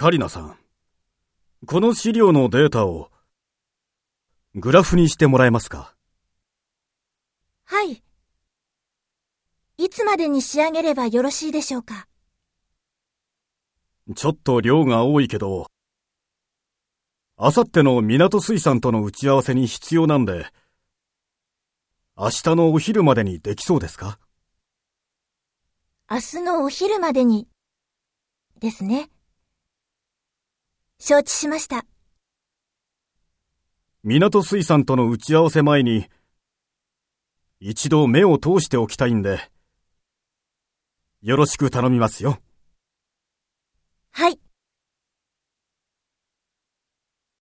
カリナさん、この資料のデータをグラフにしてもらえますか？はい。いつまでに仕上げればよろしいでしょうか？ちょっと量が多いけど、あさっての港水産との打ち合わせに必要なんで、明日のお昼までにできそうですか？明日のお昼までに、ですね。承知しました。港水産との打ち合わせ前に、一度目を通しておきたいんで、よろしく頼みますよ。